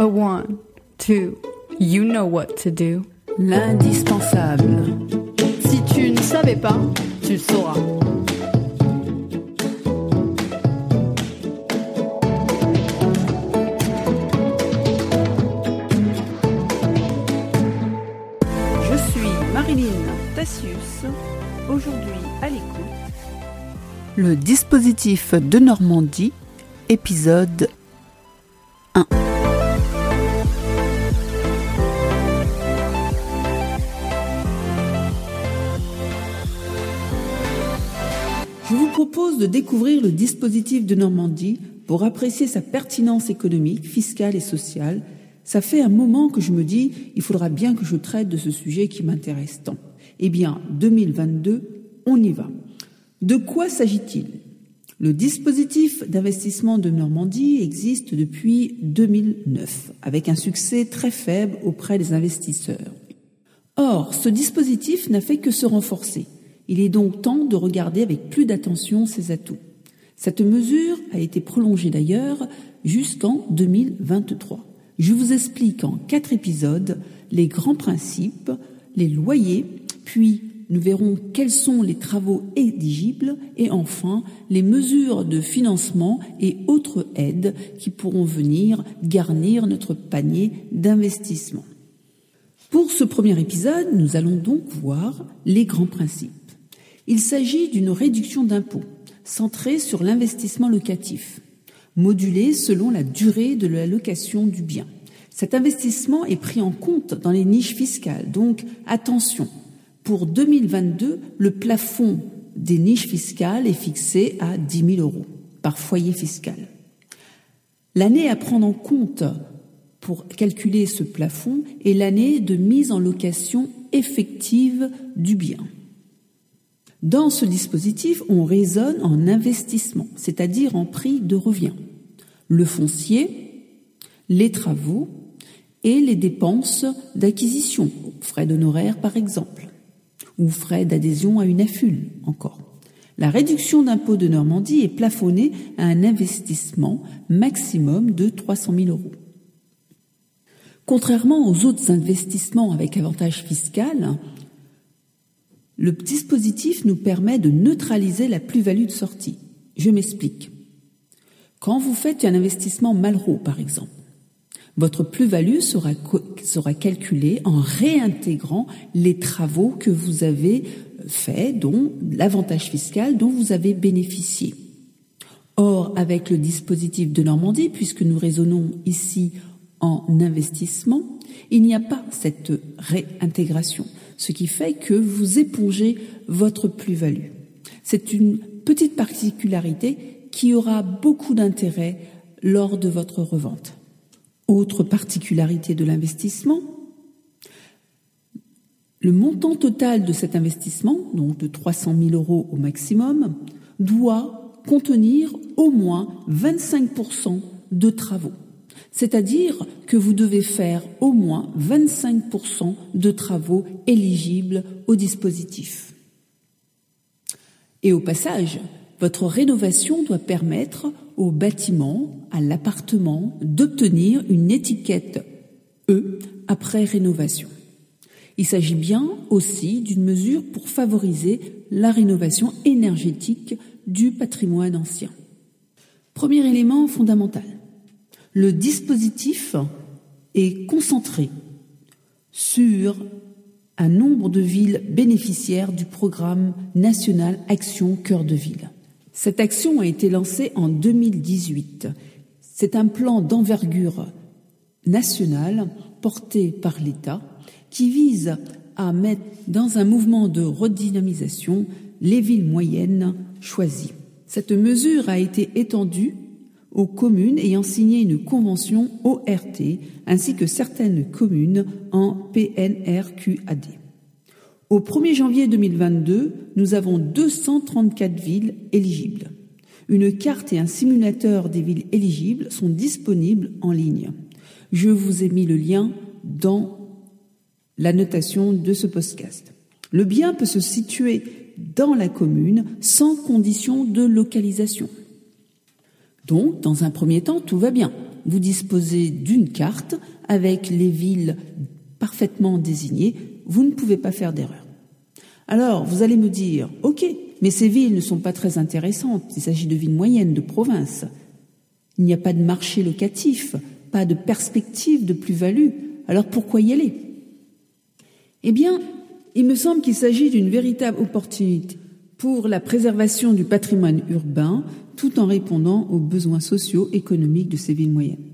A one, two, you know what to do. L'indispensable. Si tu ne savais pas, tu le sauras. Je suis Marilyn Tassius, aujourd'hui à l'écoute. Le dispositif de Normandie, épisode 1. Propose de découvrir le dispositif de Normandie pour apprécier sa pertinence économique, fiscale et sociale. Ça fait un moment que je me dis, il faudra bien que je traite de ce sujet qui m'intéresse tant. Eh bien, 2022, on y va. De quoi s'agit-il? Le dispositif d'investissement de Normandie existe depuis 2009, avec un succès très faible auprès des investisseurs. Or, ce dispositif n'a fait que se renforcer. Il est donc temps de regarder avec plus d'attention ses atouts. Cette mesure a été prolongée d'ailleurs jusqu'en 2023. Je vous explique en quatre épisodes les grands principes, les loyers, puis nous verrons quels sont les travaux éligibles et enfin les mesures de financement et autres aides qui pourront venir garnir notre panier d'investissement. Pour ce premier épisode, nous allons donc voir les grands principes. Il s'agit d'une réduction d'impôts centrée sur l'investissement locatif, modulée selon la durée de la location du bien. Cet investissement est pris en compte dans les niches fiscales, donc attention, pour 2022, le plafond des niches fiscales est fixé à 10 000 euros par foyer fiscal. L'année à prendre en compte pour calculer ce plafond est l'année de mise en location effective du bien. Dans ce dispositif, on raisonne en investissement, c'est-à-dire en prix de revient. Le foncier, les travaux et les dépenses d'acquisition, frais d'honoraires par exemple, ou frais d'adhésion à une affule encore. La réduction d'impôt de Normandie est plafonnée à un investissement maximum de 300 000 euros. Contrairement aux autres investissements avec avantage fiscal, le dispositif nous permet de neutraliser la plus-value de sortie. Je m'explique. Quand vous faites un investissement Malraux, par exemple, votre plus-value sera, sera calculée en réintégrant les travaux que vous avez faits, dont l'avantage fiscal dont vous avez bénéficié. Or, avec le dispositif de Normandie, puisque nous raisonnons ici en investissement, il n'y a pas cette réintégration ce qui fait que vous épongez votre plus-value. C'est une petite particularité qui aura beaucoup d'intérêt lors de votre revente. Autre particularité de l'investissement, le montant total de cet investissement, donc de 300 000 euros au maximum, doit contenir au moins 25% de travaux. C'est-à-dire que vous devez faire au moins 25% de travaux éligibles au dispositif. Et au passage, votre rénovation doit permettre au bâtiment, à l'appartement, d'obtenir une étiquette E après rénovation. Il s'agit bien aussi d'une mesure pour favoriser la rénovation énergétique du patrimoine ancien. Premier élément fondamental le dispositif est concentré sur un nombre de villes bénéficiaires du programme national Action Cœur de Ville. Cette action a été lancée en 2018. C'est un plan d'envergure nationale porté par l'État qui vise à mettre dans un mouvement de redynamisation les villes moyennes choisies. Cette mesure a été étendue aux communes ayant signé une convention ORT ainsi que certaines communes en PNRQAD. Au 1er janvier 2022, nous avons 234 villes éligibles. Une carte et un simulateur des villes éligibles sont disponibles en ligne. Je vous ai mis le lien dans la notation de ce podcast. Le bien peut se situer dans la commune sans condition de localisation. Donc, dans un premier temps, tout va bien. vous disposez d'une carte avec les villes parfaitement désignées, vous ne pouvez pas faire d'erreur. Alors, vous allez me dire, OK, mais ces villes ne sont pas très intéressantes, il s'agit de villes moyennes, de provinces. Il n'y a pas de marché locatif, pas de perspective de plus-value, alors pourquoi y aller? Eh bien, il me semble qu'il s'agit d'une véritable opportunité pour la préservation du patrimoine urbain tout en répondant aux besoins sociaux économiques de ces villes moyennes.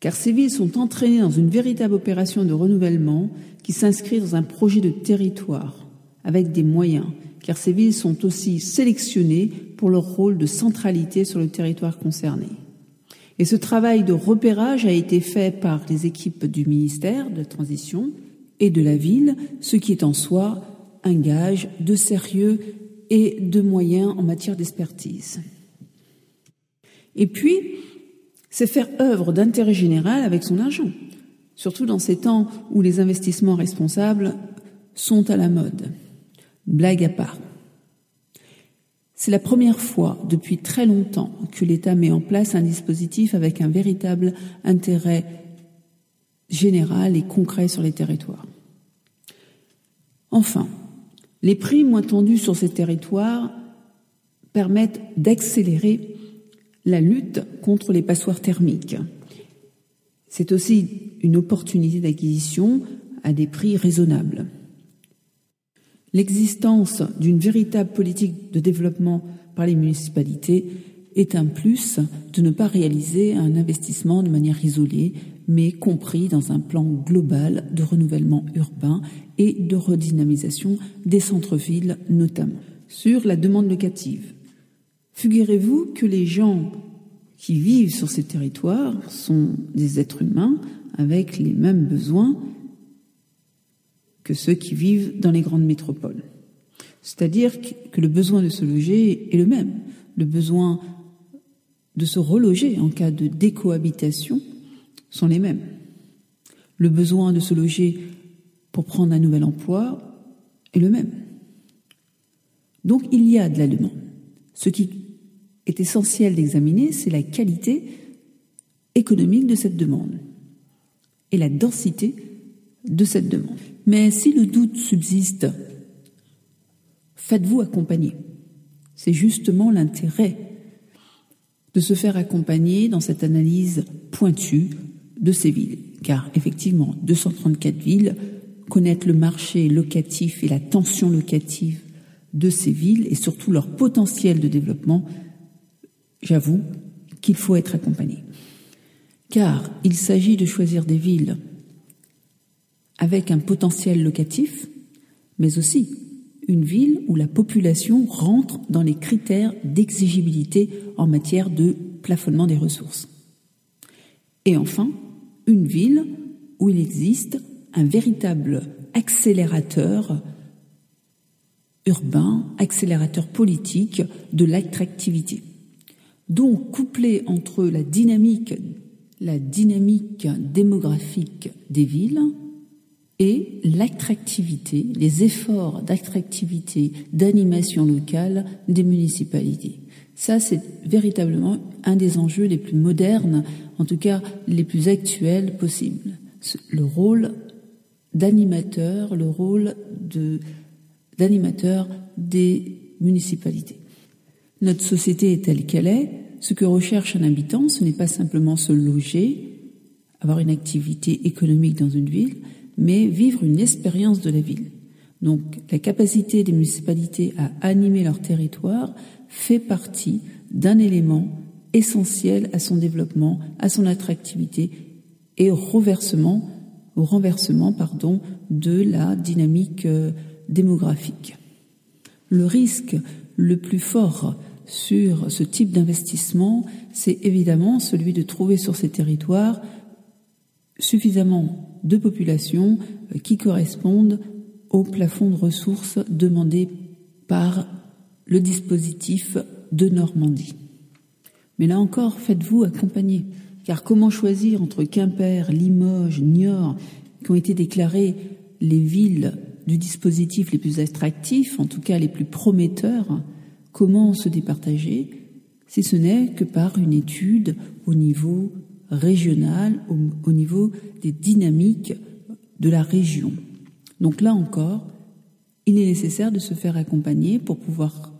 Car ces villes sont entraînées dans une véritable opération de renouvellement qui s'inscrit dans un projet de territoire avec des moyens, car ces villes sont aussi sélectionnées pour leur rôle de centralité sur le territoire concerné. Et ce travail de repérage a été fait par les équipes du ministère de Transition et de la ville, ce qui est en soi un gage de sérieux et de moyens en matière d'expertise. Et puis, c'est faire œuvre d'intérêt général avec son argent, surtout dans ces temps où les investissements responsables sont à la mode. Blague à part. C'est la première fois depuis très longtemps que l'État met en place un dispositif avec un véritable intérêt général et concret sur les territoires. Enfin, les prix moins tendus sur ces territoires permettent d'accélérer la lutte contre les passoires thermiques. C'est aussi une opportunité d'acquisition à des prix raisonnables. L'existence d'une véritable politique de développement par les municipalités est un plus de ne pas réaliser un investissement de manière isolée, mais compris dans un plan global de renouvellement urbain et de redynamisation des centres-villes notamment. Sur la demande locative, figurez-vous que les gens qui vivent sur ces territoires sont des êtres humains avec les mêmes besoins que ceux qui vivent dans les grandes métropoles. C'est-à-dire que le besoin de se loger est le même. Le besoin de se reloger en cas de décohabitation sont les mêmes. Le besoin de se loger pour prendre un nouvel emploi est le même. Donc il y a de la demande. Ce qui est essentiel d'examiner, c'est la qualité économique de cette demande et la densité de cette demande. Mais si le doute subsiste, faites-vous accompagner. C'est justement l'intérêt de se faire accompagner dans cette analyse pointue de ces villes. Car effectivement, 234 villes, connaître le marché locatif et la tension locative de ces villes et surtout leur potentiel de développement, j'avoue qu'il faut être accompagné. Car il s'agit de choisir des villes avec un potentiel locatif, mais aussi une ville où la population rentre dans les critères d'exigibilité en matière de plafonnement des ressources. Et enfin, une ville où il existe un véritable accélérateur urbain, accélérateur politique de l'attractivité. Donc, couplé entre la dynamique, la dynamique démographique des villes et l'attractivité, les efforts d'attractivité, d'animation locale des municipalités. Ça, c'est véritablement un des enjeux les plus modernes, en tout cas les plus actuels possibles. Le rôle d'animateur, le rôle d'animateur des municipalités. Notre société est telle qu'elle est. Ce que recherche un habitant, ce n'est pas simplement se loger, avoir une activité économique dans une ville, mais vivre une expérience de la ville. Donc la capacité des municipalités à animer leur territoire fait partie d'un élément essentiel à son développement, à son attractivité et au renversement, de la dynamique euh, démographique. Le risque le plus fort sur ce type d'investissement, c'est évidemment celui de trouver sur ces territoires suffisamment de populations euh, qui correspondent au plafond de ressources demandé par le dispositif de Normandie. Mais là encore, faites-vous accompagner. Car comment choisir entre Quimper, Limoges, Niort, qui ont été déclarées les villes du dispositif les plus attractifs, en tout cas les plus prometteurs, comment se départager si ce n'est que par une étude au niveau régional, au, niveau des dynamiques de la région. Donc là encore, il est nécessaire de se faire accompagner pour pouvoir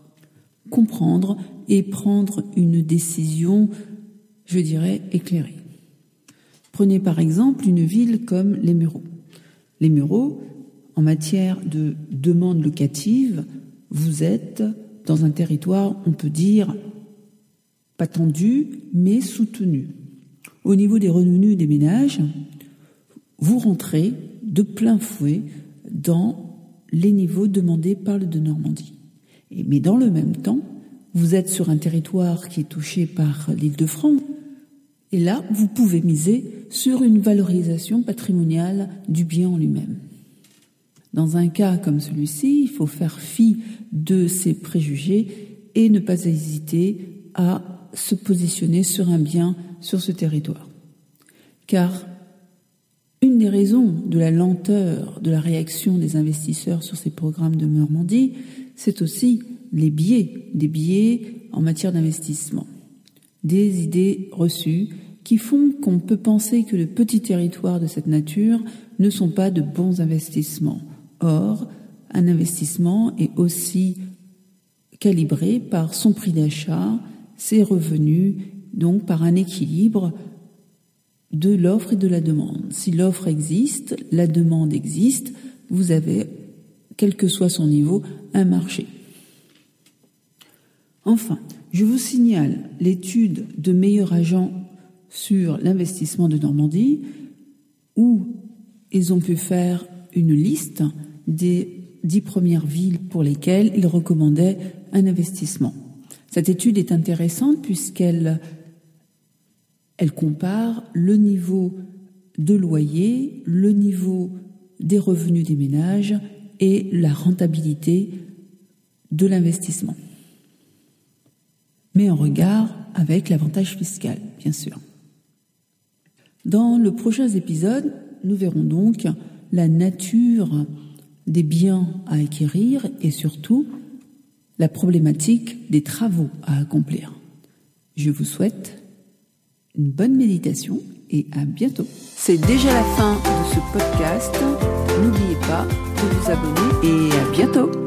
comprendre et prendre une décision, je dirais, éclairée. Prenez par exemple une ville comme les Mureaux. Les Mureaux, en matière de demande locative, vous êtes dans un territoire, on peut dire, pas tendu, mais soutenu. Au niveau des revenus des ménages, vous rentrez de plein fouet dans les niveaux demandés par le de Normandie. mais dans le même temps, vous êtes sur un territoire qui est touché par l'île de France, et là, vous pouvez miser sur une valorisation patrimoniale du bien en lui-même. Dans un cas comme celui-ci, il faut faire fi de ces préjugés et ne pas hésiter à se positionner sur un bien sur ce territoire. Car une des raisons de la lenteur de la réaction des investisseurs sur ces programmes de Normandie, c'est aussi les biais, des biais en matière d'investissement, des idées reçues qui font qu'on peut penser que les petits territoires de cette nature ne sont pas de bons investissements. Or, un investissement est aussi calibré par son prix d'achat, ses revenus, donc par un équilibre de l'offre et de la demande. Si l'offre existe, la demande existe, vous avez, quel que soit son niveau, un marché. Enfin, je vous signale l'étude de meilleurs agents sur l'investissement de Normandie, où ils ont pu faire une liste des dix premières villes pour lesquelles ils recommandaient un investissement. Cette étude est intéressante puisqu'elle elle compare le niveau de loyer, le niveau des revenus des ménages et la rentabilité de l'investissement. Mais en regard avec l'avantage fiscal, bien sûr. Dans le prochain épisode, nous verrons donc la nature des biens à acquérir et surtout la problématique des travaux à accomplir. Je vous souhaite une bonne méditation et à bientôt. C'est déjà la fin de ce podcast. N'oubliez pas de vous abonner et à bientôt.